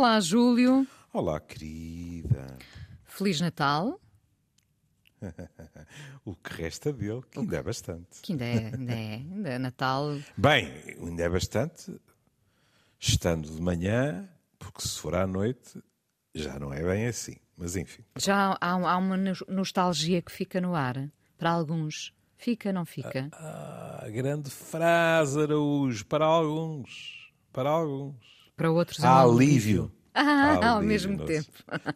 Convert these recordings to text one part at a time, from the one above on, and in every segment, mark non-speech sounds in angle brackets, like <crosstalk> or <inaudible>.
Olá, Júlio. Olá, querida. Feliz Natal. <laughs> o que resta dele, que ainda é bastante. Que ainda é, ainda é, ainda é Natal. Bem, ainda é bastante, estando de manhã, porque se for à noite, já não é bem assim. Mas enfim. Já há, há uma nostalgia que fica no ar, para alguns. Fica, não fica? Ah, grande frase, Araújo, para alguns. Para alguns. Para outros, há alívio. Ah, ao mesmo tempo.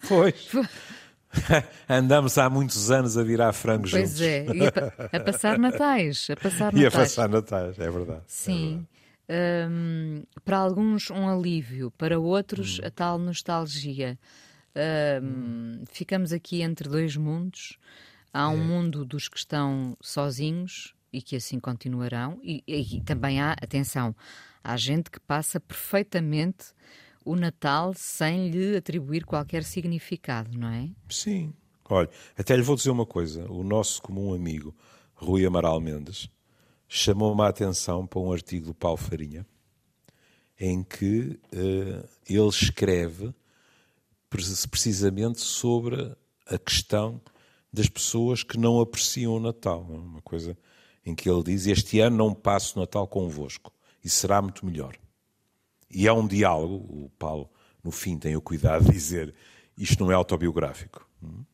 Pois. <laughs> <laughs> Andamos há muitos anos a virar frangos pois juntos. Pois é, e a, a, passar natais. A passar natais. <laughs> E a passar natais, é verdade. Sim. É verdade. Um, para alguns, um alívio, para outros, hum. a tal nostalgia. Um, hum. Ficamos aqui entre dois mundos. Há um é. mundo dos que estão sozinhos e que assim continuarão, e, e, e também há, atenção, há gente que passa perfeitamente o Natal sem lhe atribuir qualquer significado, não é? Sim. Olha, até lhe vou dizer uma coisa. O nosso comum amigo, Rui Amaral Mendes, chamou-me a atenção para um artigo do Paulo Farinha, em que uh, ele escreve precisamente sobre a questão das pessoas que não apreciam o Natal. É? Uma coisa em que ele diz: Este ano não passo o Natal convosco e será muito melhor. E é um diálogo, o Paulo, no fim, tem o cuidado de dizer isto não é autobiográfico, hum?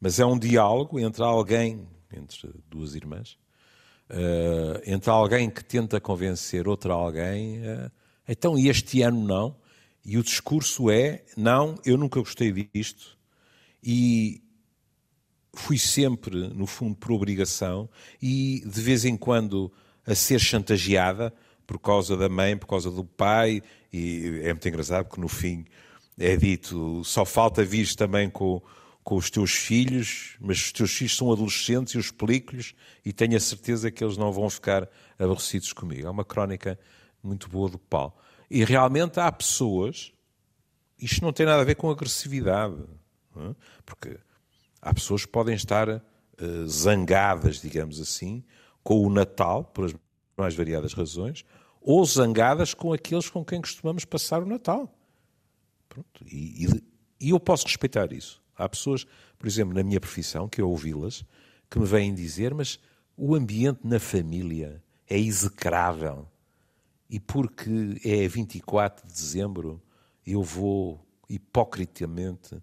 mas é um diálogo entre alguém, entre duas irmãs, uh, entre alguém que tenta convencer outra alguém, uh, então, e este ano não? E o discurso é: não, eu nunca gostei disto, e fui sempre, no fundo, por obrigação, e de vez em quando a ser chantageada por causa da mãe, por causa do pai, e é muito engraçado porque no fim é dito só falta vir também com, com os teus filhos, mas os teus filhos são adolescentes e eu explico-lhes e tenho a certeza que eles não vão ficar aborrecidos comigo. É uma crónica muito boa do Paulo. E realmente há pessoas, isto não tem nada a ver com agressividade, é? porque há pessoas que podem estar uh, zangadas, digamos assim, com o Natal, por as mais variadas razões, ou zangadas com aqueles com quem costumamos passar o Natal. Pronto. E, e, e, eu posso respeitar isso. Há pessoas, por exemplo, na minha profissão, que eu ouvi-las, que me vêm dizer, mas o ambiente na família é execrável. E porque é 24 de dezembro, eu vou hipocritamente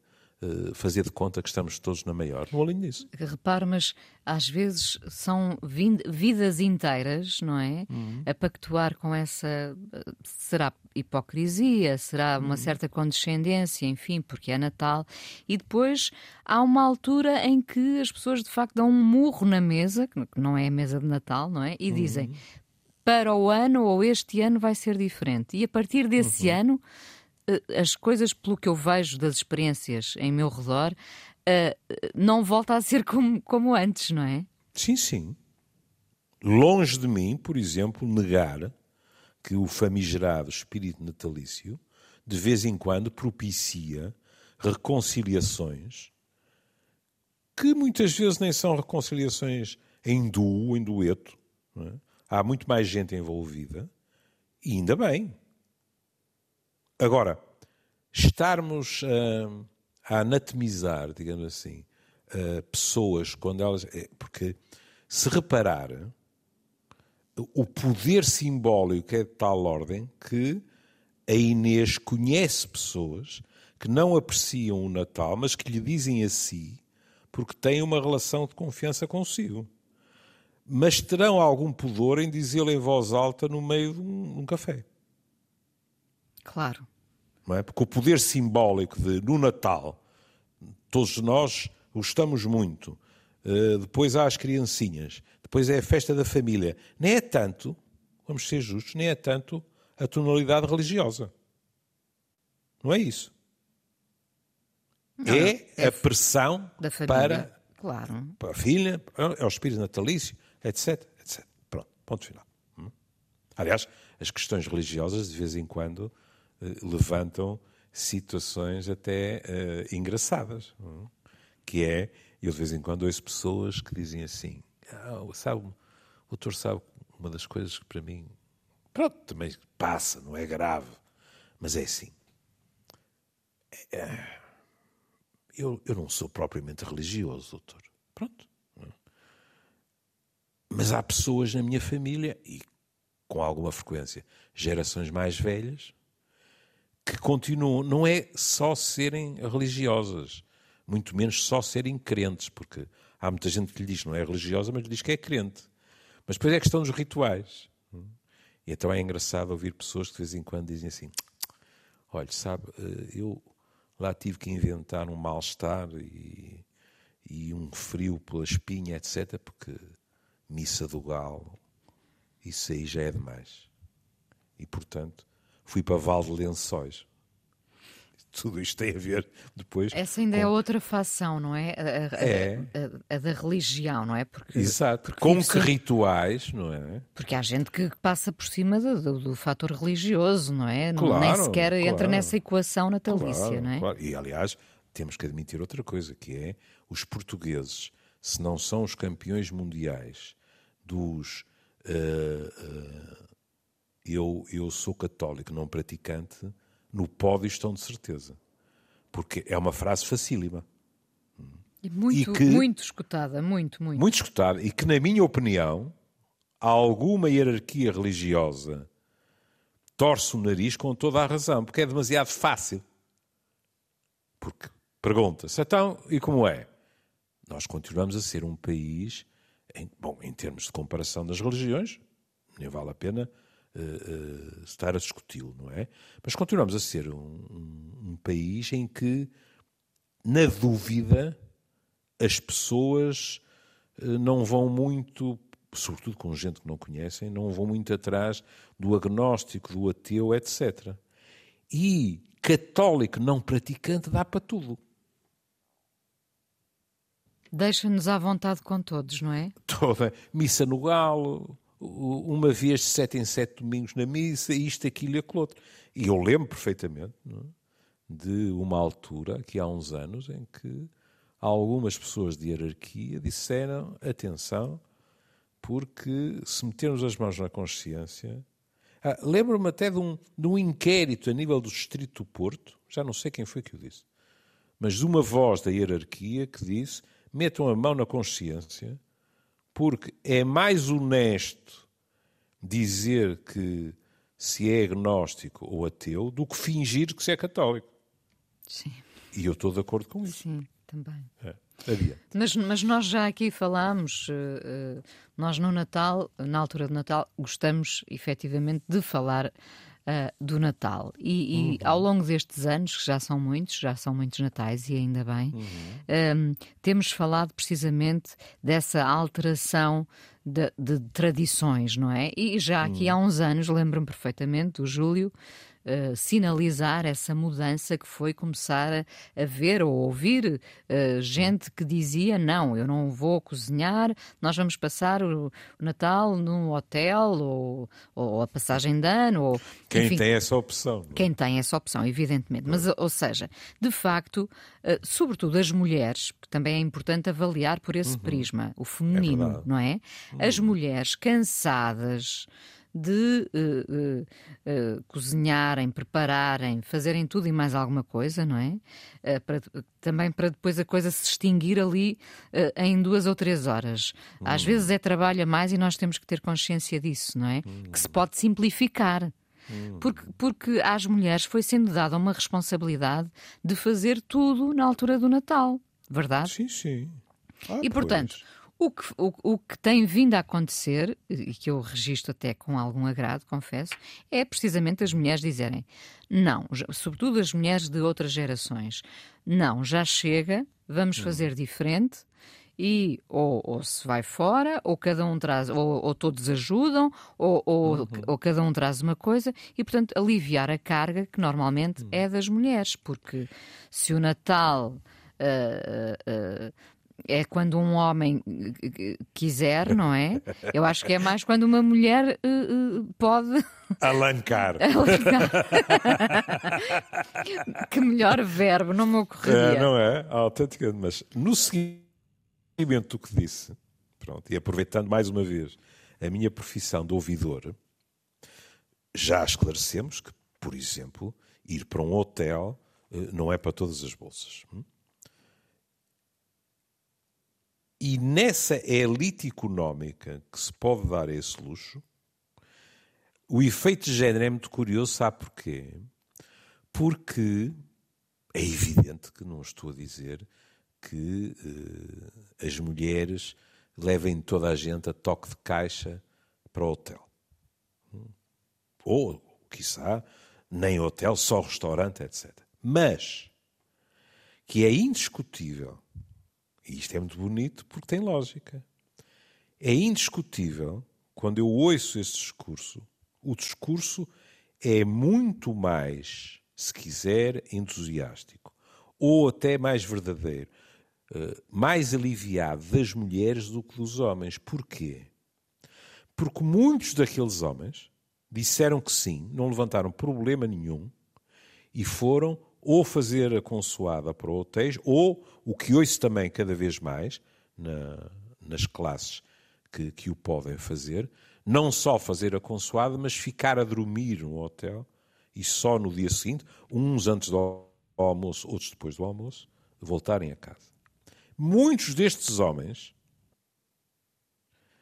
fazer de conta que estamos todos na maior. Não alinho nisso. Repare, mas às vezes são vidas inteiras, não é? Uhum. A pactuar com essa. Eh, será hipocrisia, será uma uhum. certa condescendência, enfim, porque é Natal. E depois há uma altura em que as pessoas de facto dão um murro na mesa, que não é a mesa de Natal, não é? E uhum. dizem para o ano ou este ano vai ser diferente. E a partir desse uhum. ano eh, as coisas, pelo que eu vejo das experiências em meu redor, uh, não volta a ser como, como antes, não é? Sim, sim. Longe de mim, por exemplo, negar que o famigerado espírito natalício de vez em quando propicia reconciliações que muitas vezes nem são reconciliações em duo, em dueto. É? Há muito mais gente envolvida e ainda bem. Agora, estarmos uh, a anatomizar, digamos assim, uh, pessoas quando elas. É, porque, se reparar, o poder simbólico é de tal ordem que a Inês conhece pessoas que não apreciam o Natal, mas que lhe dizem a si porque têm uma relação de confiança consigo. Mas terão algum pudor em dizê-lo em voz alta no meio de um, um café. Claro é? Porque o poder simbólico de no Natal, todos nós gostamos muito. Uh, depois há as criancinhas, depois é a festa da família. Nem é tanto, vamos ser justos, nem é tanto a tonalidade religiosa. Não é isso. Não, é, é, a pressão para, claro. para a filha, é o espírito natalício, etc, etc. Pronto, ponto final. Hum? Aliás, as questões religiosas, de vez em quando, levantam situações até uh, engraçadas. Não? Que é, eu de vez em quando ouço pessoas que dizem assim: ah, sabe, o doutor sabe uma das coisas que para mim, pronto, também passa, não é grave, mas é assim. É, eu, eu não sou propriamente religioso, doutor. Pronto. Mas há pessoas na minha família, e com alguma frequência, gerações mais velhas, que continuam, não é só serem religiosas, muito menos só serem crentes, porque há muita gente que lhe diz que não é religiosa, mas lhe diz que é crente. Mas depois é a questão dos rituais. E então é engraçado ouvir pessoas que de vez em quando dizem assim: olha, sabe, eh, eu lá tive que inventar um mal-estar e, e um frio pela espinha, etc., porque missa do galo, isso aí já é demais. E, portanto, fui para Val de Lençóis. Tudo isto tem a ver depois. Essa ainda com... é outra facção, não é? A, a, é. A, a, da religião, não é? Porque, Exato. Porque com que rituais, não é? Porque há gente que passa por cima do, do, do fator religioso, não é? Claro, Nem sequer claro, entra nessa equação natalícia, claro, não é? Claro. E aliás, temos que admitir outra coisa, que é os portugueses, se não são os campeões mundiais dos. Uh, uh, eu, eu sou católico, não praticante no pódio estão de certeza. Porque é uma frase facílima. E muito, e que, muito escutada, muito, muito. Muito escutada. E que, na minha opinião, alguma hierarquia religiosa torce o nariz com toda a razão, porque é demasiado fácil. Porque pergunta-se, então, e como é? Nós continuamos a ser um país, em, bom, em termos de comparação das religiões, nem vale a pena uh, estar a discuti-lo, não é? Mas continuamos a ser um, um, um país em que, na dúvida, as pessoas uh, não vão muito, sobretudo com gente que não conhecem, não vão muito atrás do agnóstico, do ateu, etc. E católico não praticante dá para tudo. Deixa-nos à vontade com todos, não é? Toda. Missa no galo, uma vez de sete em sete domingos na missa, isto, aquilo e aquilo outro. E eu lembro perfeitamente é? de uma altura, aqui há uns anos, em que algumas pessoas de hierarquia disseram: atenção, porque se metermos as mãos na consciência. Ah, Lembro-me até de um, de um inquérito a nível do Distrito do Porto, já não sei quem foi que o disse, mas de uma voz da hierarquia que disse: metam a mão na consciência porque é mais honesto dizer que se é agnóstico ou ateu do que fingir que se é católico. Sim. E eu estou de acordo com isso. Sim, também. É. Mas, mas nós já aqui falámos, uh, nós no Natal, na altura do Natal, gostamos efetivamente de falar uh, do Natal. E, e uhum. ao longo destes anos, que já são muitos, já são muitos natais e ainda bem, uhum. um, temos falado precisamente dessa alteração de, de, tradições, não é? E já aqui uhum. há uns anos, lembro-me perfeitamente, o Júlio uh, sinalizar essa mudança que foi começar a, a ver ou ouvir uh, gente que dizia: não, eu não vou cozinhar, nós vamos passar o, o Natal num hotel ou, ou, a passagem de ano. Ou, quem enfim, tem essa opção. É? Quem tem essa opção, evidentemente. Mas, ou seja, de facto, uh, sobretudo as mulheres, que também é importante avaliar por esse uhum. prisma, o feminino, é não é? Uhum. As mulheres cansadas de uh, uh, uh, cozinharem, prepararem, fazerem tudo e mais alguma coisa, não é? Para, também para depois a coisa se extinguir ali em duas ou três horas. Hum. Às vezes é trabalho a mais e nós temos que ter consciência disso, não é? Hum. Que se pode simplificar. Hum. Porque, porque às mulheres foi sendo dada uma responsabilidade de fazer tudo na altura do Natal, verdade? Sim, sim. Ah, e portanto, o que, o, o, que tem vindo a acontecer, e que eu registro até com algum agrado, confesso, é precisamente as mulheres dizerem não, sobretudo as mulheres de outras gerações, não, já chega, vamos uhum. fazer diferente e ou, ou, se vai fora, ou cada um traz, ou, ou todos ajudam, ou, ou, uhum. ou, cada um traz uma coisa, e portanto aliviar a carga que normalmente uhum. é das mulheres, porque se o Natal. Uh, uh, uh, é quando um homem eh, quiser, não é? Eu acho que é mais quando uma mulher uh, uh, pode. <laughs> Alancar. Alancar. que melhor verbo, não me ocorreria. É, não é? Autenticamente. Mas no seguimento do que disse, pronto, e aproveitando mais uma vez a minha profissão de ouvidor, já esclarecemos que, por exemplo, ir para um hotel não é para todas as bolsas. Hum? E nessa elite económica que se pode dar esse luxo, o efeito de género é muito curioso, sabe porquê? Porque é evidente que não estou a dizer que uh, as mulheres levem toda a gente a toque de caixa para o hotel. Ou, quiçá, nem hotel, só restaurante, etc. Mas que é indiscutível, e isto é muito bonito porque tem lógica, é indiscutível, quando eu ouço esse discurso, o discurso é muito mais, se quiser, entusiástico, ou até mais verdadeiro, eh, mais aliviado das mulheres do que dos homens. Porquê? Porque muitos daqueles homens disseram que sim, não levantaram problema nenhum e foram ou fazer a consoada para hotéis, ou o que ouço também cada vez mais na, nas classes que, que o podem fazer, não só fazer a consoada, mas ficar a dormir no hotel e só no dia seguinte, uns antes do almoço, outros depois do almoço, voltarem a casa. Muitos destes homens,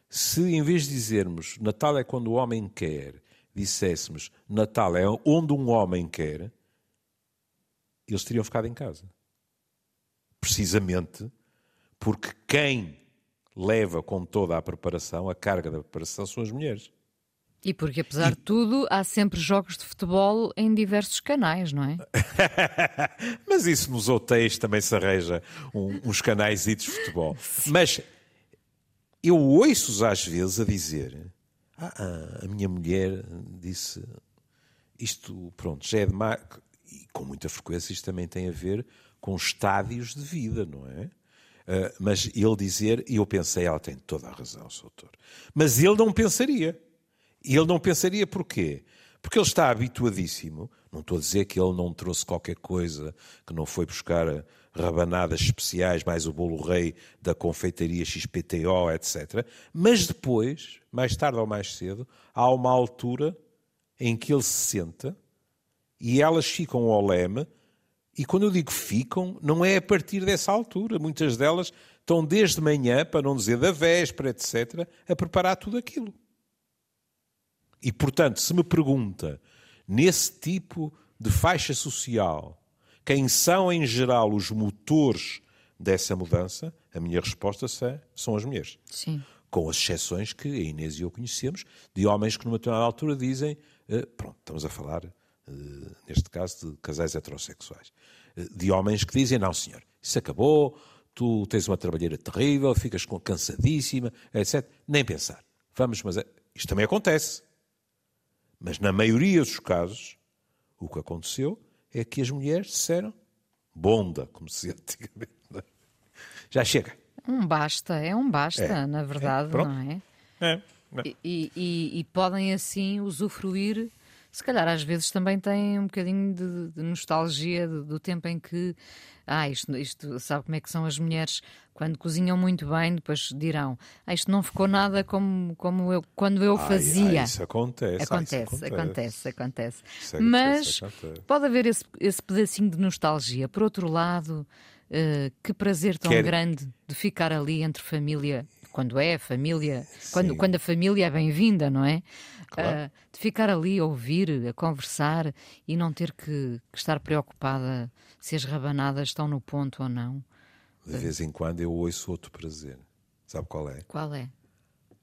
se em vez de dizermos Natal é quando o homem quer, disséssemos Natal é onde um homem quer, eles teriam ficado em casa. Precisamente porque quem leva com toda a preparação, a carga da preparação, são as mulheres. E porque, apesar e... de tudo, há sempre jogos de futebol em diversos canais, não é? <laughs> Mas isso nos hotéis também se arranja um, uns canais de futebol. Sim. Mas eu ouço-os às vezes a dizer: ah, ah, a minha mulher disse isto, pronto, já é demais. E com muita frequência isto também tem a ver com estádios de vida, não é? Uh, mas ele dizer, e eu pensei, ela tem toda a razão, Sr. Doutor. Mas ele não pensaria. E ele não pensaria porquê? Porque ele está habituadíssimo. Não estou a dizer que ele não trouxe qualquer coisa, que não foi buscar rabanadas especiais, mais o bolo rei da confeitaria XPTO, etc. Mas depois, mais tarde ou mais cedo, há uma altura em que ele se senta e elas ficam ao leme. E quando eu digo ficam, não é a partir dessa altura. Muitas delas estão desde manhã, para não dizer da véspera, etc., a preparar tudo aquilo. E, portanto, se me pergunta, nesse tipo de faixa social, quem são em geral os motores dessa mudança, a minha resposta são as mulheres. Sim. Com as exceções que a Inês e eu conhecemos, de homens que numa determinada altura dizem, eh, pronto, estamos a falar, neste caso, de casais heterossexuais, eh, de homens que dizem, não senhor, isso acabou, tu tens uma trabalheira terrível, ficas cansadíssima, etc. Nem pensar. Vamos, mas isto também acontece. Mas na maioria dos casos, o que aconteceu é que as mulheres disseram bonda, como se <laughs> antigamente. É? Já chega. Um basta, é um basta, é, na verdade, é, não é? É. E, e, e, podem assim usufruir, se calhar às vezes também têm um bocadinho de, de nostalgia do, do, tempo em que, ah, isto, isto, sabe como é que são as mulheres quando cozinham muito bem, depois dirão: ah, isto não ficou nada como, como eu, quando eu fazia. Ai, isso acontece. Acontece, ai, isso acontece, acontece. Isso é Mas acontece. pode haver esse, esse pedacinho de nostalgia. Por outro lado, uh, que prazer tão Quer... grande de ficar ali entre família. Quando é família, quando, quando a família é bem-vinda, não é? Claro. Uh, de ficar ali a ouvir, a conversar e não ter que, que estar preocupada se as rabanadas estão no ponto ou não. De vez em quando eu ouço outro prazer. Sabe qual é? Qual é?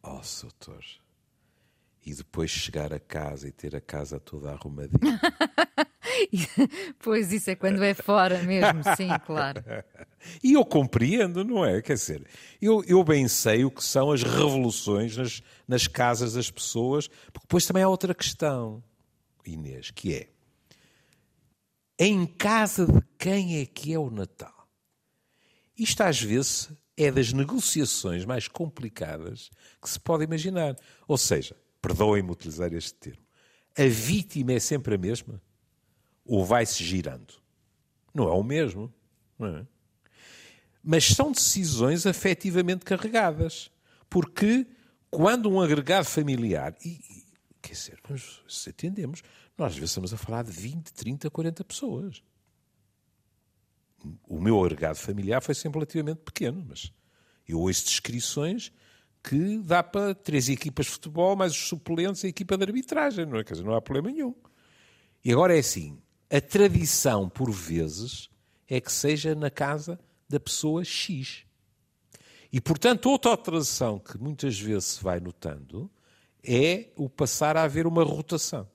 Oh, doutor. E depois chegar a casa e ter a casa toda arrumadinha. <laughs> <laughs> pois isso é quando é fora mesmo, sim, claro. E eu compreendo, não é? Quer dizer, eu, eu bem sei o que são as revoluções nas, nas casas das pessoas, porque depois também há outra questão, Inês, que é em casa de quem é que é o Natal? Isto às vezes é das negociações mais complicadas que se pode imaginar. Ou seja, perdoem-me utilizar este termo, a vítima é sempre a mesma? Ou vai-se girando? Não é o mesmo, não é? Mas são decisões afetivamente carregadas. Porque quando um agregado familiar, e, quer dizer, se atendemos, nós às vezes estamos a falar de 20, 30, 40 pessoas. o meu agregado familiar foi sempre relativamente pequeno, mas eu ouço descrições que dá para três equipas de futebol, mais os suplentes e a equipa de arbitragem, não é? Quer dizer, não há problema nenhum. E agora é assim, a tradição, por vezes, é que seja na casa da pessoa X. E, portanto, outra tradição que muitas vezes se vai notando é o passar a haver uma rotação.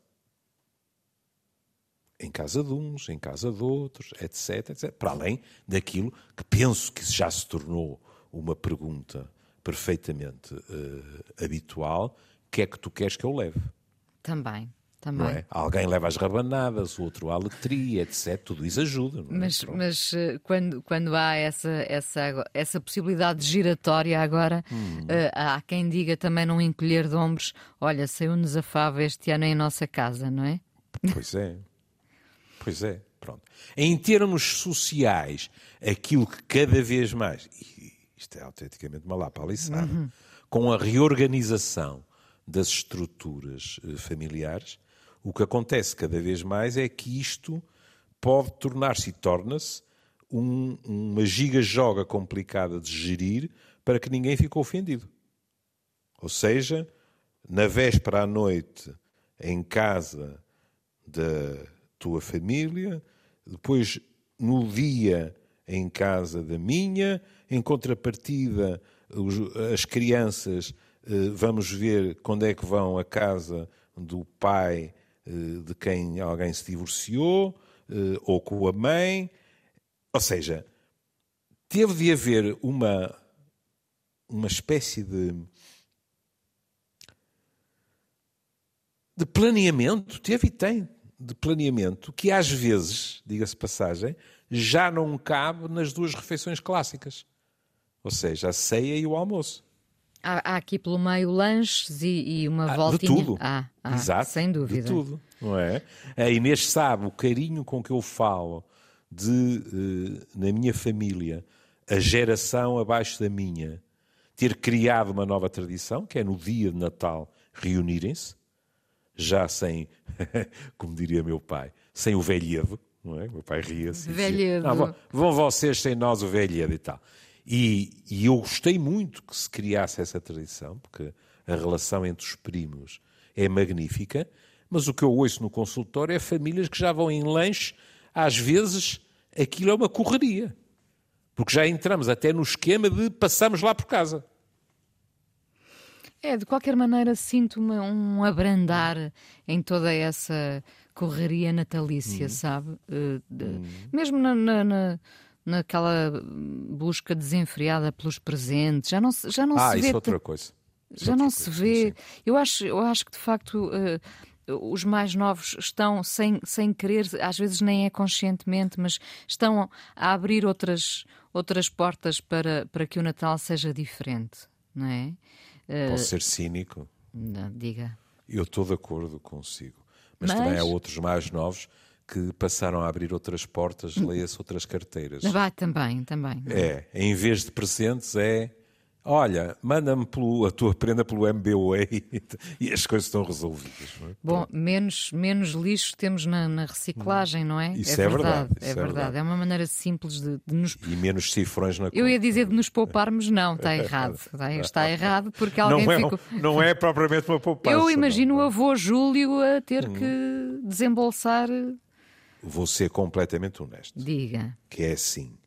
Em casa de uns, em casa de outros, etc, etc. Para além daquilo que penso que já se tornou uma pergunta perfeitamente uh, habitual: que é que tu queres que eu leve? Também. Também. É? Alguém leva as rabanadas, o outro a letria, etc. Tudo isso ajuda. É? Mas, mas eh, quando, quando há essa, essa, essa possibilidade giratória agora, hum. uh, há quem diga também não encolher de ombros: olha, saiu-nos a fava este ano em nossa casa, não é? Pois é. Pois é. Pronto. Em termos sociais, aquilo que cada vez mais, isto é autenticamente uma lapa uhum. com a reorganização das estruturas eh, familiares, o que acontece cada vez mais é que isto pode tornar-se e torna-se um, uma giga-joga complicada de gerir para que ninguém fique ofendido. Ou seja, na véspera à noite, em casa da tua família, depois no dia em casa da minha, em contrapartida, as crianças, eh, vamos ver quando é que vão à casa do pai de quem alguém se divorciou, eh, ou com a mãe. Ou seja, teve de haver uma, uma espécie de, de planeamento, teve e tem, de planeamento, que às vezes, diga-se passagem, já não cabe nas duas refeições clássicas. Ou seja, a ceia e o almoço. Há, há, aqui pelo meio lanches e, e uma ah, voltinha. De tudo. Ah, ah, Exato. Sem dúvida. De tudo, não é? A Inês sabe o carinho com que eu falo de, eh, na minha família, a geração abaixo da minha, ter criado uma nova tradição, que é no dia de Natal reunirem-se, já sem, <laughs> como diria meu pai, sem o velhedo, não é? Meu pai ria-se. Velhedo. Não, vão vocês sem nós o velhedo e tal. E, e, eu gostei muito que se criasse essa tradição, porque a relação entre os primos é magnífica, mas o que eu ouço no consultório é famílias que já vão em lanche, às vezes aquilo é uma correria. Porque já entramos até no esquema de passamos lá por casa. É, de qualquer maneira, sinto um abrandar em toda essa correria natalícia, hum. sabe? Uh, de, hum. Mesmo na, na, na naquela busca desenfreada pelos presentes. Já não, já não ah, se vê. Ah, isso é outra coisa. Isso já outra não coisa, se vê. Sim. Eu, acho, eu acho que de facto. Uh, os mais novos estão sem, sem querer, às vezes nem é conscientemente, mas estão a abrir outras, outras portas para, para que o Natal seja diferente, não é? Uh, Posso ser cínico? Não, diga. Eu estou de acordo consigo. Mas, mas, também há outros mais novos que passaram a abrir outras portas, hum. leia-se outras carteiras. Vai também, também. É, em vez de presentes é Olha, manda-me a tua prenda pelo MBWay <laughs> e as coisas estão resolvidas. É? Bom, menos, menos lixo temos na, na reciclagem, não é? Isso é, é verdade. É, é verdade. É uma maneira simples de, de, nos. E menos cifrões na Eu ia dizer de nos pouparmos, não, está <laughs> errado. Está, está errado porque alguém não é, ficou. Não é propriamente uma poupança. Eu imagino não. o avô Júlio a ter hum. que desembolsar. Vou ser completamente honesto. Diga. Que é assim.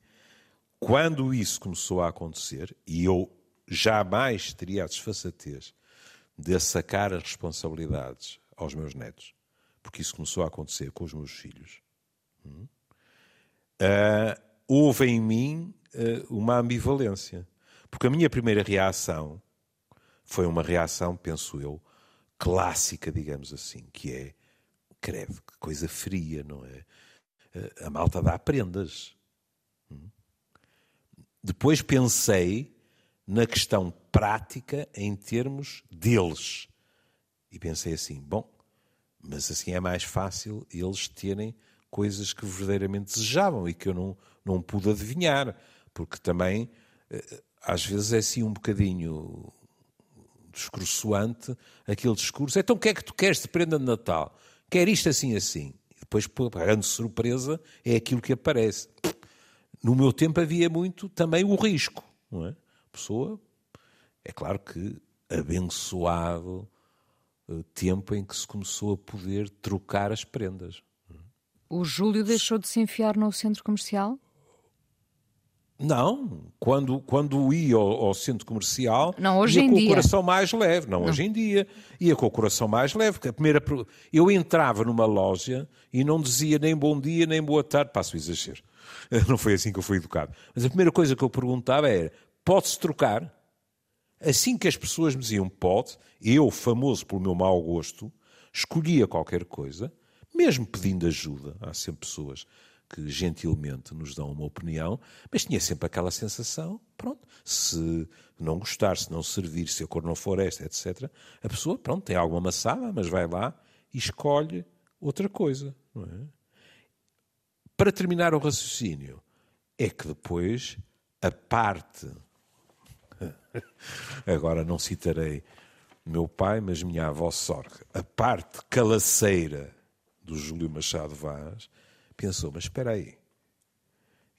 Quando isso começou a acontecer, e eu jamais teria a desfaçatez de sacar as responsabilidades aos meus netos, porque isso começou a acontecer com os meus filhos. Uh, houve em mim uh, uma ambivalência. Porque a minha primeira reação foi uma reação, penso eu, clássica, digamos assim, que é, credo, que coisa fria, não é? Uh, a malta dá prendas. Hum? Depois pensei na questão prática em termos deles. E pensei assim: bom, mas assim é mais fácil eles terem coisas que verdadeiramente desejavam e que eu não, não pude adivinhar, porque também eh, às vezes é assim um bocadinho discursoante aquele discurso. Então o que é que tu queres de prenda de Natal? Quer isto assim assim. E depois, para grande surpresa, é aquilo que aparece. no meu tempo havia muito também o risco, não é? A pessoa, é claro que abençoado uh, tempo em que se começou a poder trocar as prendas. O Júlio deixou de se enfiar no centro comercial? Não, quando, quando ia ao, ao, centro comercial, não, hoje ia com dia. o coração mais leve. Não, não, hoje em dia. Ia com o coração mais leve. A primeira, eu entrava numa loja e não dizia nem bom dia, nem boa tarde. Passo o exagero. <laughs> Não foi assim que eu fui educado. Mas a primeira coisa que eu perguntava era: pode-se trocar? Assim que as pessoas me diziam pode, eu, famoso pelo meu mau gosto, escolhia qualquer coisa, mesmo pedindo ajuda. Há sempre pessoas que gentilmente nos dão uma opinião, mas tinha sempre aquela sensação, pronto, se não gostar, se não servir, se a cor não for esta, etc., a pessoa, pronto, tem alguma maçada, mas vai lá e escolhe outra coisa, é? Para terminar o raciocínio, é que depois a parte. <laughs> Agora não citarei meu pai, mas minha avó Sorga. A parte calaceira do Júlio Machado Vaz pensou: mas espera aí,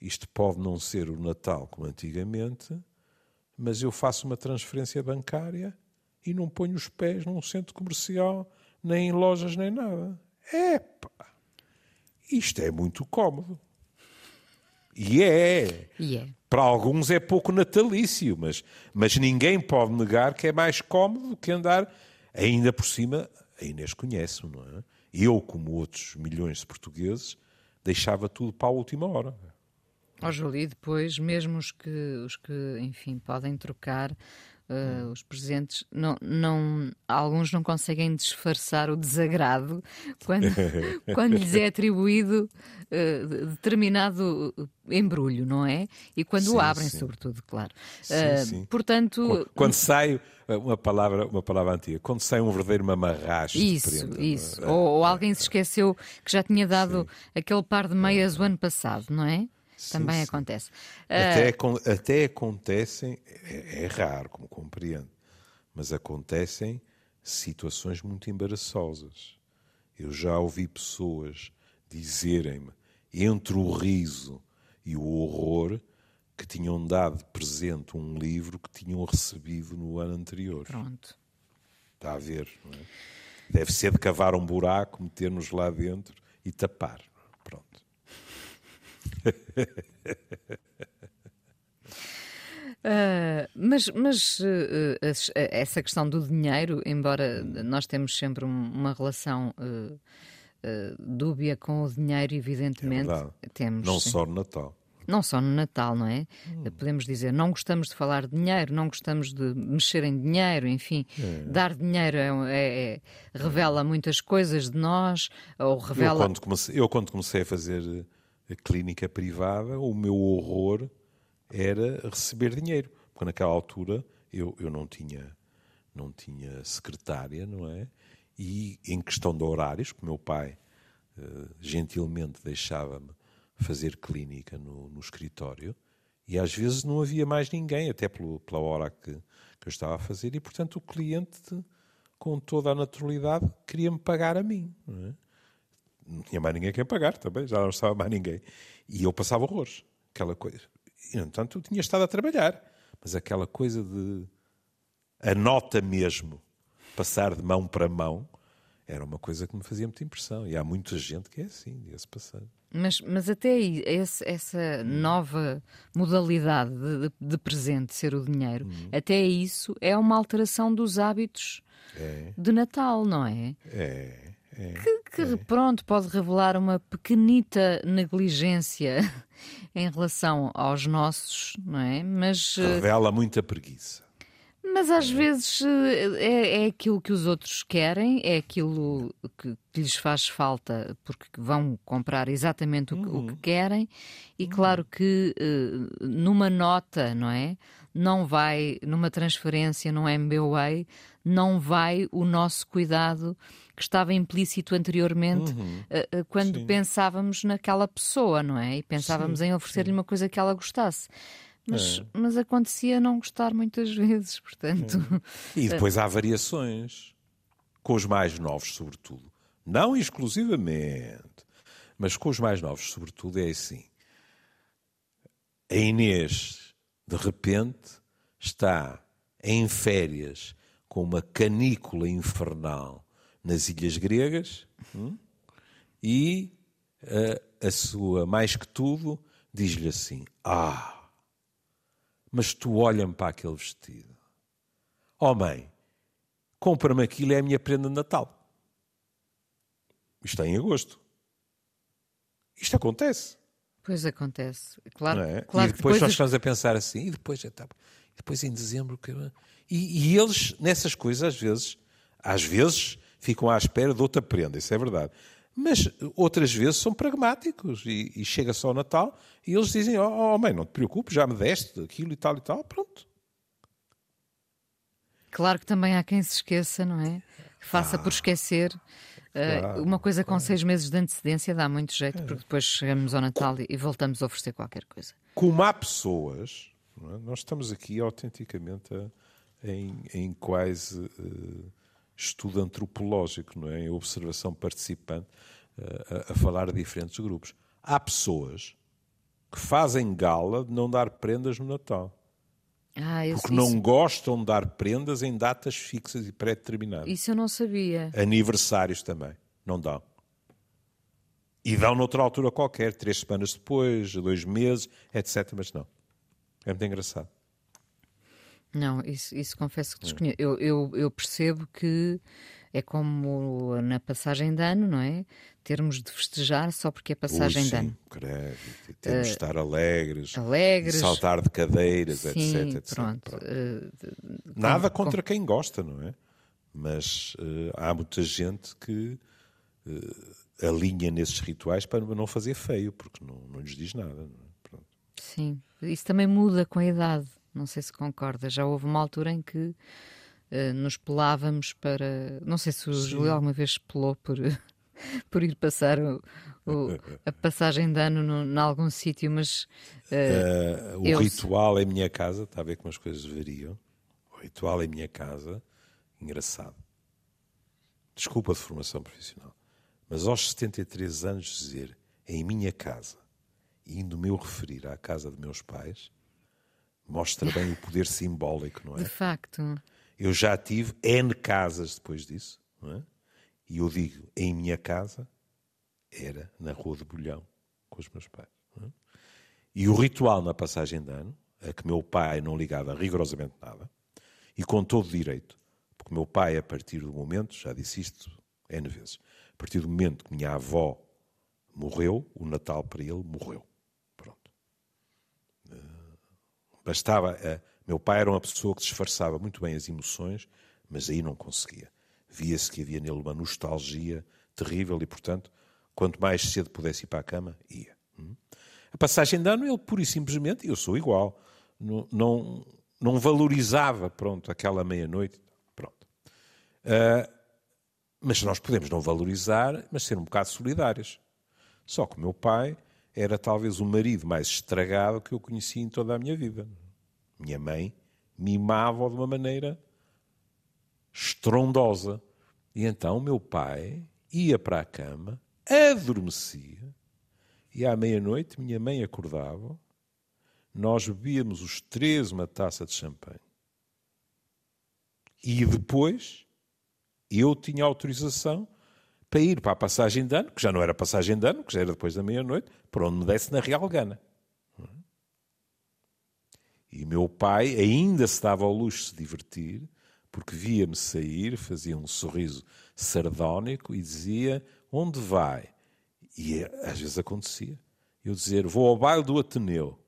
isto pode não ser o Natal como antigamente, mas eu faço uma transferência bancária e não ponho os pés num centro comercial, nem em lojas, nem nada. Epá! Isto é muito cómodo. E é. E é. Para alguns é pouco natalício, mas, mas ninguém pode negar que é mais cómodo que andar. Ainda por cima, a Inês conhece-me, não é? Eu, como outros milhões de portugueses, deixava tudo para a última hora. Ó oh, Júlio, e depois, mesmo os que, os que enfim, podem trocar, Uh, os presentes não, não, alguns não conseguem disfarçar o desagrado <laughs> quando, quando lhes é atribuído uh, determinado embrulho, não é? E quando sim, o abrem, sim. sobretudo, claro. Sim, uh, sim. Portanto, quando, quando sai uma palavra, uma palavra antiga, quando sai um verdadeiro mamarracho isso, prenda, isso. É? Ou, ou, alguém se esqueceu que já tinha dado aquele par de meias o ano passado, não é? Também sim, acontece. Até, uh... até acontecem, é, é, raro, como compreendo, mas acontecem situações muito embaraçosas. Eu já ouvi pessoas dizerem-me, entre o riso e o horror, que tinham dado presente um livro que tinham recebido no ano anterior. Pronto. Está a ver, não é? Deve ser de cavar um buraco, meter-nos lá dentro e tapar. Pronto. Uh, mas mas uh, essa questão do dinheiro, embora nós temos sempre um, uma relação dúbia com o dinheiro, evidentemente, é temos. Não sim. só no Natal. Não só no Natal, não é? Hum. Podemos dizer, não gostamos de falar de dinheiro, não gostamos de mexer em dinheiro, enfim, é. dar dinheiro é, é, é, revela muitas coisas de nós, ou revela. Eu quando comecei, eu, quando comecei a fazer clínica privada, o meu horror era receber dinheiro. Porque naquela altura eu, eu não, tinha, não tinha secretária, não é? E em questão de horários, que meu pai uh, gentilmente deixava-me fazer clínica no, no, escritório, e às vezes não havia mais ninguém, até pelo, pela hora que, que eu estava a fazer, e portanto o cliente, com toda a naturalidade, queria-me pagar a mim. Não é? Não tinha mais ninguém a quem pagar também, já não estava mais ninguém. E eu passava horrores, aquela coisa. E, no entanto, eu tinha estado a trabalhar, mas aquela coisa de a nota mesmo, passar de mão para mão, era uma coisa que me fazia muita impressão. E há muita gente que é assim, diga-se passando. Mas, mas até aí, esse, essa nova modalidade de, de, de, presente ser o dinheiro, hum. até isso é uma alteração dos hábitos é. de Natal, não é? É. É, que, que é. pronto, pode revelar uma pequenita negligência <laughs> em relação aos nossos, não é? Mas eh, revela muita preguiça. Mas às vezes eh, é, é aquilo que os outros querem, é aquilo que, que lhes faz falta porque vão comprar exatamente o que, uhum. o que uhum. querem, e uhum. claro que uh, numa nota, não é? Não vai, numa transferência, num MBWay, não vai o nosso cuidado que estava implícito anteriormente uhum. uh, uh, quando Sim. pensávamos naquela pessoa, não é? E pensávamos Sim. em oferecer-lhe uma coisa que ela gostasse. Mas, é. mas acontecia não gostar muitas <laughs> vezes, portanto. É. E depois há variações, com os mais novos, sobretudo. Não exclusivamente, mas com os mais novos, sobretudo, é assim. a Inês, de repente, está em férias com uma canícula infernal nas ilhas gregas hum, e a, a sua, mais que tudo, diz-lhe assim: Ah, mas tu olha-me para aquele vestido. Oh mãe, compra-me aquilo, é a minha prenda de Natal. Isto é em agosto. Isto acontece. Pois acontece. Claro, é? claro e depois nós estamos a pensar assim, e depois, tá, depois em dezembro. E, e, eles, nessas coisas, às vezes, às vezes, ficam à espera de outra prenda, isso é verdade. Mas outras vezes são pragmáticos e, e chega só o Natal e eles dizem: Oh, oh mãe, não te preocupes, já me deste aquilo e tal e tal, pronto. Claro que também há quem se esqueça, não é? Que faça ah, por esquecer. Uh, claro, uma coisa com claro. seis meses de antecedência dá muito jeito, porque depois chegamos ao Natal e voltamos a oferecer qualquer coisa. Como há pessoas, é? nós estamos aqui autenticamente a, em, em quase. Uh, estudo antropológico, não é? em observação participante, eh, a, a falar de diferentes grupos. Há pessoas que fazem gala de não dar prendas no Natal. Ah, porque não isso. gostam de dar prendas em datas fixas e pré-determinadas. Isso eu não sabia. Aniversários também. Não dão. E dão noutra altura qualquer, três semanas depois, dois meses, etc. Mas não. É muito engraçado. Não, isso, isso confesso que desconheço. Eu, eu, eu, percebo que é como na passagem de ano, não é? Termos de festejar só porque é passagem Ui, de ano. Credo. Temos uh, de estar alegres, alegres, saltar de cadeiras, sim, etc. etc. Pronto. pronto. Uh, Nada com, contra com... quem gosta, não é? Mas uh, há muita gente que alinha nesses rituais para não fazer feio, porque não, não lhes diz nada. É? Sim, isso também muda com a idade. Não sei se concorda. Já houve uma altura em que uh, nos pelávamos para. Não sei se o Sim. Júlio alguma vez pelou por, <laughs> por ir passar o, o, a passagem de ano em algum sítio, mas. Uh, uh, o eu... ritual em minha casa, está a ver como as coisas variam. O ritual em minha casa, engraçado. Desculpa de formação profissional, mas aos 73 anos dizer em minha casa, indo-me eu referir à casa de meus pais, mostra bem o poder simbólico, não é? De facto. Eu já tive N casas depois disso, não é? E eu digo, em minha casa era na Rua de Bolhão, com os meus pais. É? E o ritual na passagem de ano, a que meu pai não ligava rigorosamente nada, e com todo direito, porque meu pai, a partir do momento, já disse isto N vezes, a partir do momento que minha avó morreu, o Natal para ele morreu. Bastava. Uh, meu pai era uma pessoa que disfarçava muito bem as emoções, mas aí não conseguia. Via-se que havia nele uma nostalgia terrível e, portanto, quanto mais cedo pudesse ir para a cama, ia. Hum? A passagem de ano, ele pura e simplesmente, eu sou igual, não, não, não valorizava, pronto, aquela meia-noite, pronto. Uh, mas nós podemos não valorizar, mas ser um bocado solidários. Só que o meu pai era talvez o marido mais estragado que eu conheci em toda a minha vida. Minha mãe mimava-o de uma maneira estrondosa. E então meu pai ia para a cama, adormecia, e à meia-noite minha mãe acordava, nós bebíamos os três uma taça de champanhe. E depois eu tinha autorização para ir para a passagem de ano, que já não era passagem de ano, que já era depois da meia-noite, para onde me desse na Real Gana. E meu pai ainda se dava ao luxo de se divertir, porque via-me sair, fazia um sorriso sardónico e dizia: Onde vai? E às vezes acontecia. Eu dizer: Vou ao baile do Ateneu.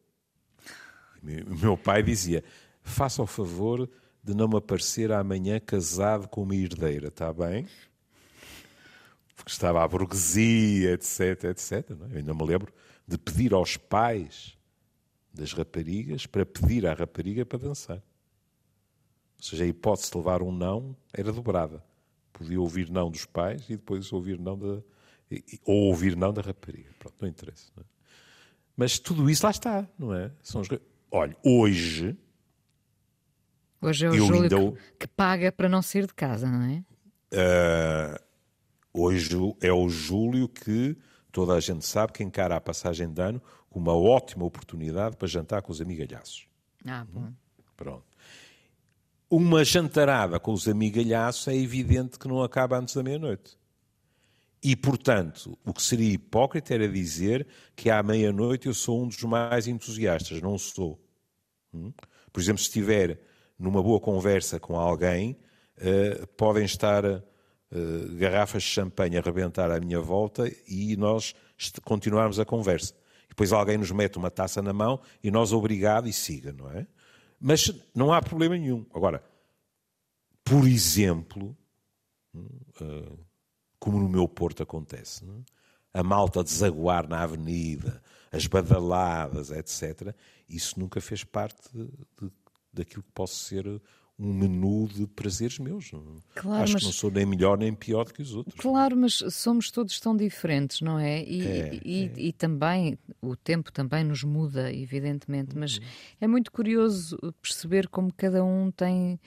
O meu pai dizia: Faça o favor de não me aparecer amanhã casado com uma herdeira, está bem? Porque estava a burguesia, etc, etc. Não é? Eu ainda me lembro de pedir aos pais das raparigas para pedir à rapariga para dançar. Ou seja, a hipótese de levar um não era dobrada. Podia ouvir não dos pais e depois ouvir não da. ou ouvir não da rapariga. Pronto, não interessa. Não é? Mas tudo isso lá está, não é? São os... Olha, hoje. Hoje é o Júlio ainda... que, que, paga para não sair de casa, não é? Uh, Hoje é o Júlio que toda a gente sabe que encara a passagem de ano uma ótima oportunidade para jantar com os amigalhaços. Ah, bom. Pronto. Uma jantarada com os amigalhaços é evidente que não acaba antes da meia-noite. E, portanto, o que seria hipócrita era dizer que à meia-noite eu sou um dos mais entusiastas. Não sou. Hum? Por exemplo, se estiver numa boa conversa com alguém, uh, podem estar uh, garrafas de champanhe a rebentar à minha volta e nós continuarmos a conversa. Depois alguém nos mete uma taça na mão e nós, obrigado, e siga, não é? Mas não há problema nenhum. Agora, por exemplo, uh, como no meu Porto acontece, não? a malta desaguar na avenida, as badaladas, etc., isso nunca fez parte de, de, daquilo que possa ser um menu de prazeres meus. Claro, Acho mas... que não sou nem melhor nem pior do que os outros. Claro, mas somos todos tão diferentes, não é? E, é, e, é. e também o tempo também nos muda, evidentemente, mas uhum. é muito curioso perceber como cada um tem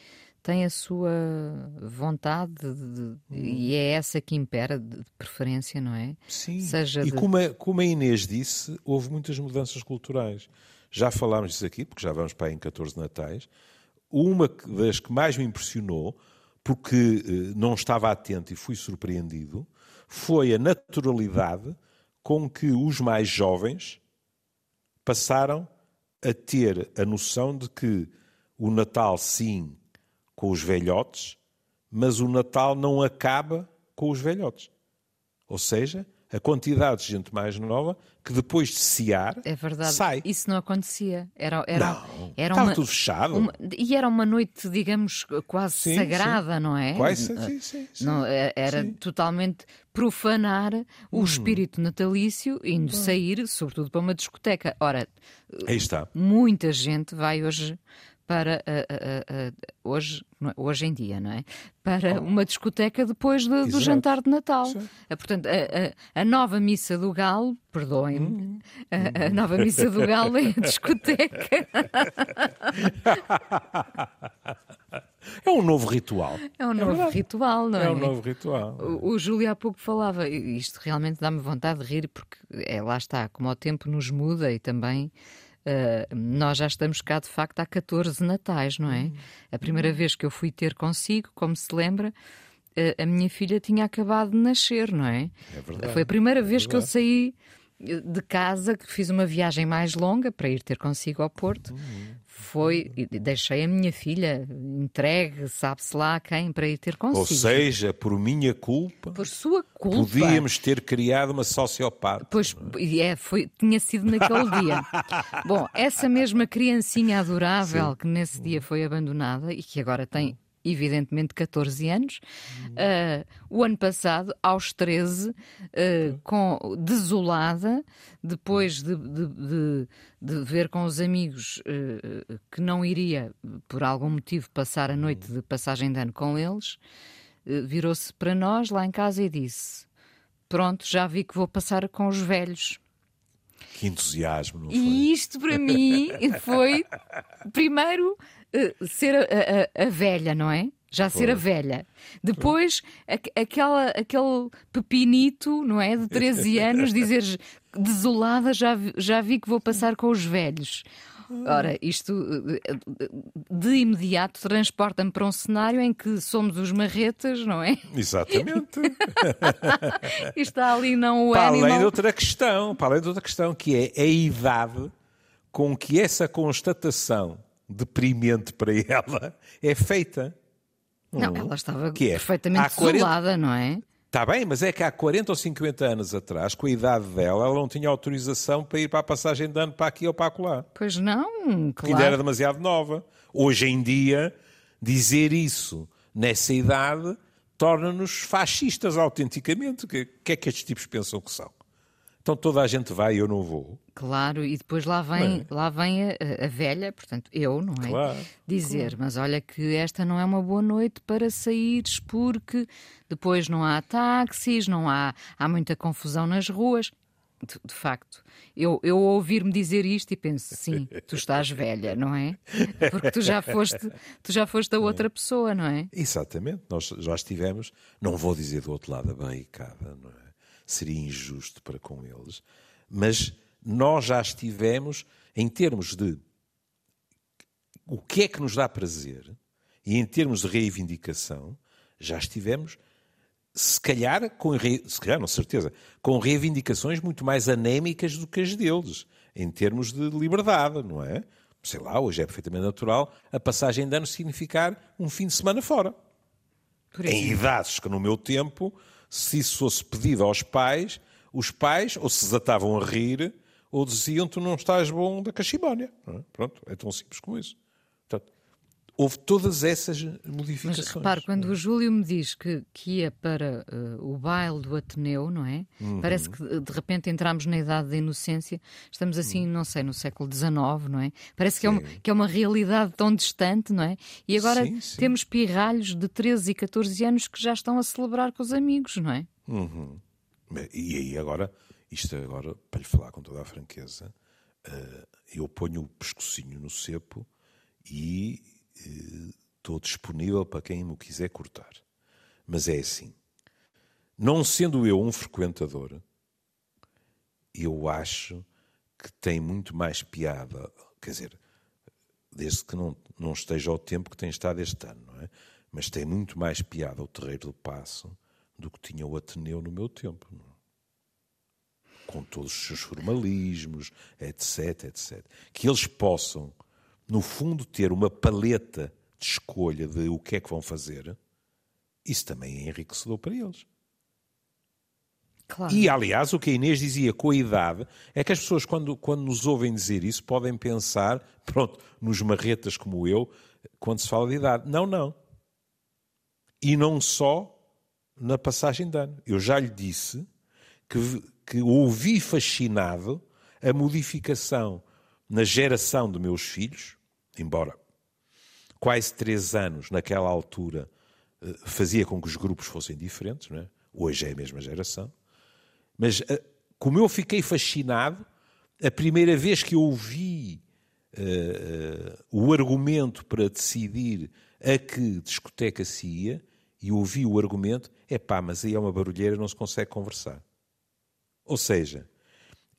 tem a sua vontade de, de, hum. e é essa que impera de preferência, não é? Sim. Seja e de... como, a, como a Inês disse, houve muitas mudanças culturais. Já falámos disso aqui, porque já vamos para aí em 14 natais. Uma das que mais me impressionou, porque eh, não estava atento e fui surpreendido, foi a naturalidade com que os mais jovens passaram a ter a noção de que o Natal, sim, com os velhotes, mas o Natal não acaba com os velhotes. Ou seja, a quantidade de gente mais nova que depois de cear é verdade. sai. Isso não acontecia. Era, era, não, era estava uma, tudo fechado. Uma, e era uma noite, digamos, quase sim, sagrada, sim. não é? Quase, sim, sim, sim. Não, é, era totalmente profanar o hum. espírito natalício indo hum. sair, sobretudo para uma discoteca. Ora, Aí está. muita gente vai hoje para uh, uh, uh, hoje, é, hoje em dia, não é? Para uma discoteca depois de, do jantar de Natal. Uh, portanto, a, a, nova missa do Galo, perdoem-me, hum. a, a, nova missa do Galo é a <laughs> discoteca. <laughs> É um novo ritual. É um é novo é ritual, não é? É um novo ritual. O, o Júlio há pouco falava, isto realmente dá-me vontade de rir, porque é, lá está, como o tempo nos muda e também Uh, nós já estamos cá de facto há 14 natais, não é? A primeira uhum. vez que eu fui ter consigo, como se lembra, uh, a minha filha tinha acabado de nascer, não é? É verdade. Foi a primeira é vez verdade. que eu saí de casa, que fiz uma viagem mais longa para ir ter consigo ao Porto. Uhum. Foi, deixei a minha filha entregue, sabe-se lá quem, para ir ter consigo. Ou seja, por minha culpa. Por sua culpa. Podíamos ter criado uma sociopata. Pois, é, foi, tinha sido naquele dia. <laughs> Bom, essa mesma criancinha adorável Sim. que nesse dia foi abandonada e que agora tem evidentemente 14 anos. Uh, o ano passado, aos 13, uh, com, desolada, depois de, de, de, de, ver com os amigos uh, que não iria, por algum motivo, passar a noite de passagem de ano com eles, virou-se para nós lá em casa e disse: Pronto, já vi que vou passar com os velhos. Que entusiasmo? E isto para mim <laughs> foi, primeiro, uh, ser a, a, a, velha, não é? Já ser a velha. Depois, a, aquela, aquele pepinito, não é? De 13 <laughs> anos, dizer desolada, já, já vi que vou passar com os velhos. Ora, isto de imediato transporta-me para um cenário em que somos os marretas, não é? Exatamente. <laughs> está ali não o para animal... além de outra questão, para além de outra questão, que é a idade com que essa constatação deprimente para ela é feita. Não, ela estava é, perfeitamente 40... desolada, não é? Está bem, mas é que há 40 ou 50 anos atrás, com a idade dela, ela não tinha autorização para ir para a passagem de ano para aqui ou para acolá. Pois não, claro. ainda era demasiado nova. Hoje em dia, dizer isso nessa idade torna-nos fascistas autenticamente. O que, que é que estes tipos pensam que são? Então toda a gente vai e eu não vou. Claro, e depois lá vem, é? lá vem a, a, velha, portanto, eu, não é? Claro, Dizer, claro. mas olha que esta não é uma boa noite para saíres porque depois não há táxis, não há, há muita confusão nas ruas. De, de facto, eu, eu ouvir-me dizer isto e penso, sim, tu estás <laughs> velha, não é? Porque tu já foste, tu já foste a outra pessoa, não é? Exatamente, nós já estivemos, não vou dizer do outro lado da barricada, não é? Seria injusto para com eles, mas nós já estivemos, em termos de o que é que nos dá prazer e em termos de reivindicação, já estivemos, se calhar, com, se calhar, não certeza, com reivindicações muito mais anémicas do que as deles, em termos de liberdade, não é? Sei lá, hoje é perfeitamente natural a passagem de ano significar um fim de semana fora. Em idades que, no meu tempo, se isso fosse pedido aos pais, os pais ou se desatavam a rir ou diziam tu não estás bom da cachimónia. É? Pronto, é tão simples como isso. Houve todas essas modificações. Mas repare, quando o Júlio me diz que, que ia para uh, o baile do Ateneu, não é? Uhum. Parece que eh, de repente entramos na idade da inocência, estamos assim, uhum. não sei, no século XIX, não é? Parece que é, uma, que é uma realidade tão distante, não é? E agora sim, sim. temos pirralhos de 13 e 14 anos que já estão a celebrar com os amigos, não é? Uhum. E aí agora, isto agora, para lhe falar com toda a franqueza, uh, eu ponho o pescocinho no cepo e estou disponível para quem me quiser cortar. Mas é assim. Não sendo eu um frequentador, eu acho que tem muito mais piada. Quer dizer, desde que não, não esteja ao tempo que tem estado este ano, não é? Mas tem muito mais piada o Terreiro do Passo do que tinha o Ateneu no meu tempo. É? Com todos os seus formalismos, etc, etc. Que eles possam no fundo, ter uma paleta de escolha de o que é que vão fazer, isso também é enriquecedor para eles. Claro. E, aliás, o que a Inês dizia com a idade é que as pessoas, quando, quando nos ouvem dizer isso, podem pensar, pronto, nos marretas como eu, quando se fala de idade. Não, não. E não só na passagem de ano. Eu já lhe disse que, que ouvi fascinado a modificação na geração de meus filhos, embora quase três anos naquela altura eh, fazia com que os grupos fossem diferentes, é? hoje é a mesma geração, mas eh, como eu fiquei fascinado, a primeira vez que eu ouvi uh, uh, o argumento para decidir a que discoteca se ia, e ouvi o argumento, é pá, mas aí é uma barulheira, não se consegue conversar. Ou seja,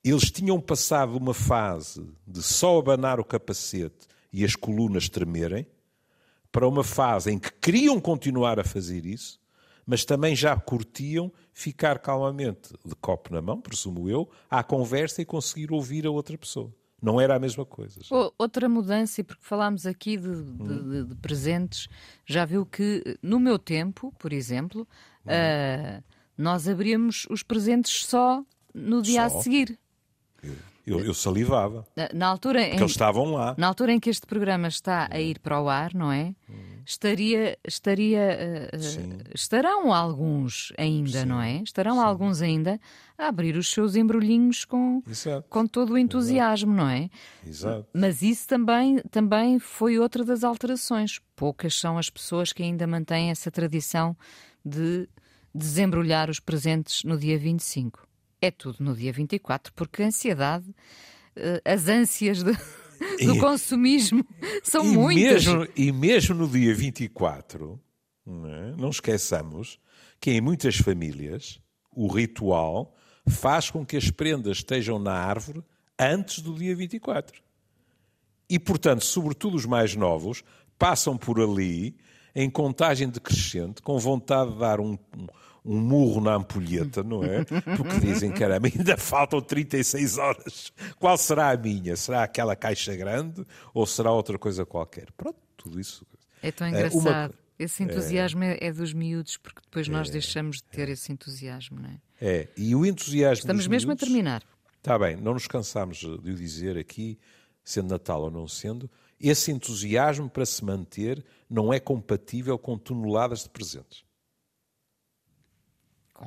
eles tinham passado uma fase de só abanar o capacete e as colunas tremerem, para uma fase em que queriam continuar a fazer isso, mas também já curtiam ficar calmamente, de copo na mão, presumo eu, à conversa e conseguir ouvir a outra pessoa. Não era a mesma coisa. Outra mudança, e porque falámos aqui de, de, de, de, presentes, já viu que no meu tempo, por exemplo, hum. uh, nós abríamos os presentes só no dia só? a seguir. Eu, eu salivava. Na altura em, eles estavam lá. Na altura em que este programa está a ir para o ar, não é? Estaria, estaria, uh, estarão alguns ainda, Sim. não é? Estarão Sim. alguns ainda a abrir os seus embrulhinhos com, com todo o entusiasmo, Exato. não é? Exato. Mas isso também, também foi outra das alterações. Poucas são as pessoas que ainda mantêm essa tradição de desembrulhar os presentes no dia 25 é tudo no dia 24, porque a ansiedade, eh, as ânsias de, do consumismo <laughs> são e muitas. Mesmo, e mesmo no dia 24, não, é? não esqueçamos que em muitas famílias o ritual faz com que as prendas estejam na árvore antes do dia 24. E, portanto, sobretudo os mais novos, passam por ali em contagem decrescente, com vontade de dar um, um murro na ampulheta, não é? Porque dizem, caramba, ainda faltam 36 horas. Qual será a minha? Será aquela caixa grande ou será outra coisa qualquer? Pronto, tudo isso. É tão engraçado. Uma... Esse entusiasmo é... é, dos miúdos, porque depois nós é... deixamos de ter esse entusiasmo, não é? É, e o entusiasmo. Estamos mesmo miúdos... a terminar. Está bem, não nos cansamos de o dizer aqui, sendo Natal ou não sendo, esse entusiasmo para se manter não é compatível com toneladas de presentes.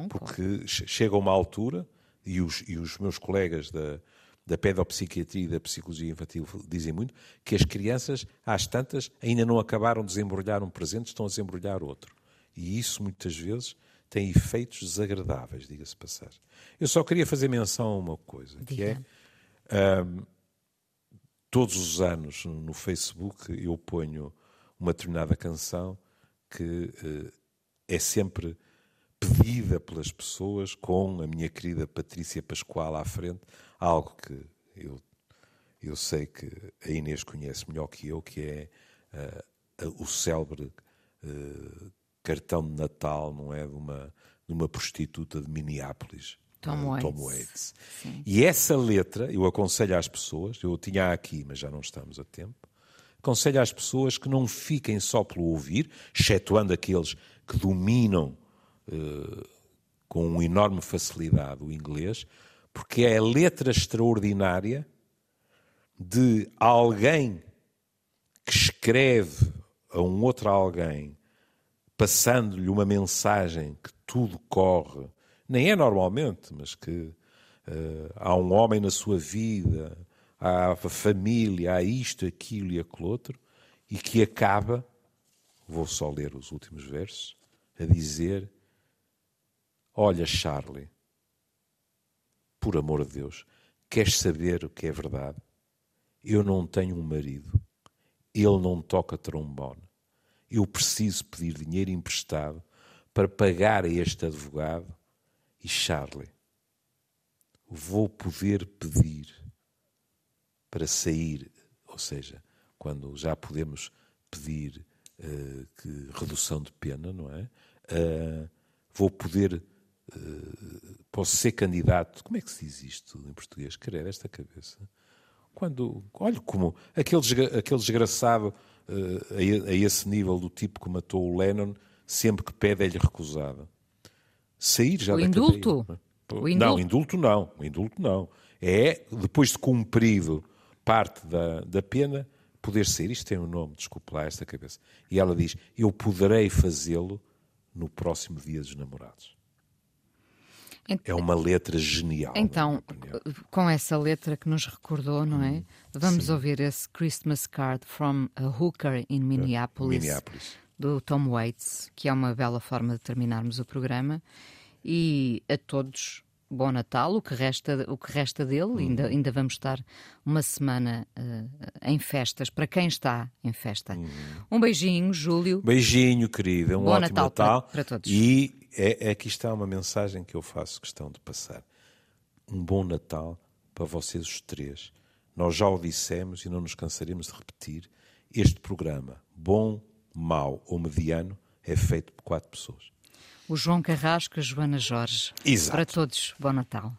Porque chega uma altura, e os, e os meus colegas da, da pedopsiquiatria e da psicologia infantil dizem muito, que as crianças, às tantas, ainda não acabaram de desembrulhar um presente, estão a desembrulhar outro. E isso, muitas vezes, tem efeitos desagradáveis, diga-se passar. Eu só queria fazer menção a uma coisa, que é... Um, todos os anos, no Facebook, eu ponho uma determinada canção que uh, é sempre pedida pelas pessoas, com a minha querida Patrícia Pascoal à frente, algo que eu, eu sei que a Inês conhece melhor que eu, que é uh, o célebre uh, cartão de Natal, não é? De uma, de uma prostituta de Minneapolis. Tom Waits. Tom Waits. E essa letra, eu aconselho às pessoas, eu tinha aqui, mas já não estamos a tempo, aconselho às pessoas que não fiquem só pelo ouvir, excetuando aqueles que dominam com enorme facilidade o inglês, porque é a letra extraordinária de alguém que escreve a um outro alguém, passando-lhe uma mensagem que tudo corre, nem é normalmente, mas que uh, há um homem na sua vida, há a família, há isto, aquilo e aquilo outro, e que acaba, vou só ler os últimos versos, a dizer: Olha, Charlie, por amor de Deus, queres saber o que é verdade? Eu não tenho um marido, ele não toca trombone. Eu preciso pedir dinheiro emprestado para pagar a este advogado e Charlie. Vou poder pedir para sair, ou seja, quando já podemos pedir uh, que redução de pena, não é? Uh, vou poder posso ser candidato. Como é que se diz isto em português? Querer esta cabeça. Quando, olha como aquele, aquele desgraçado uh, a, a, esse nível do tipo que matou o Lennon, sempre que pede é-lhe recusado. Sair já o da indulto? Cadeia. O indulto? Não, indulto não. O indulto não. É, depois de cumprido parte da, da pena, poder sair. Isto tem um nome, desculpe lá esta cabeça. E ela diz, eu poderei fazê-lo no próximo dia dos namorados. É uma letra genial. Então, com essa letra que nos recordou, não é? Hum, Vamos Sim. ouvir esse Christmas Card from a Hooker in Minneapolis, Minneapolis, do Tom Waits, que é uma bela forma de terminarmos o programa. E a todos, bom Natal, o que resta, o que resta dele. Hum. Ainda, ainda vamos estar uma semana uh, em festas, para quem está em festa. Hum. Um beijinho, Júlio. Beijinho, querida. Um bom ótimo Natal, Natal. Para, para todos. E é, é, aqui está uma mensagem que eu faço questão de passar. Um bom Natal para vocês os três. Nós já o dissemos e não nos cansaremos de repetir. Este programa, bom, mau ou mediano, é feito por quatro pessoas. O João Carrasco, a Joana Jorge. Exato. Para todos, bom Natal.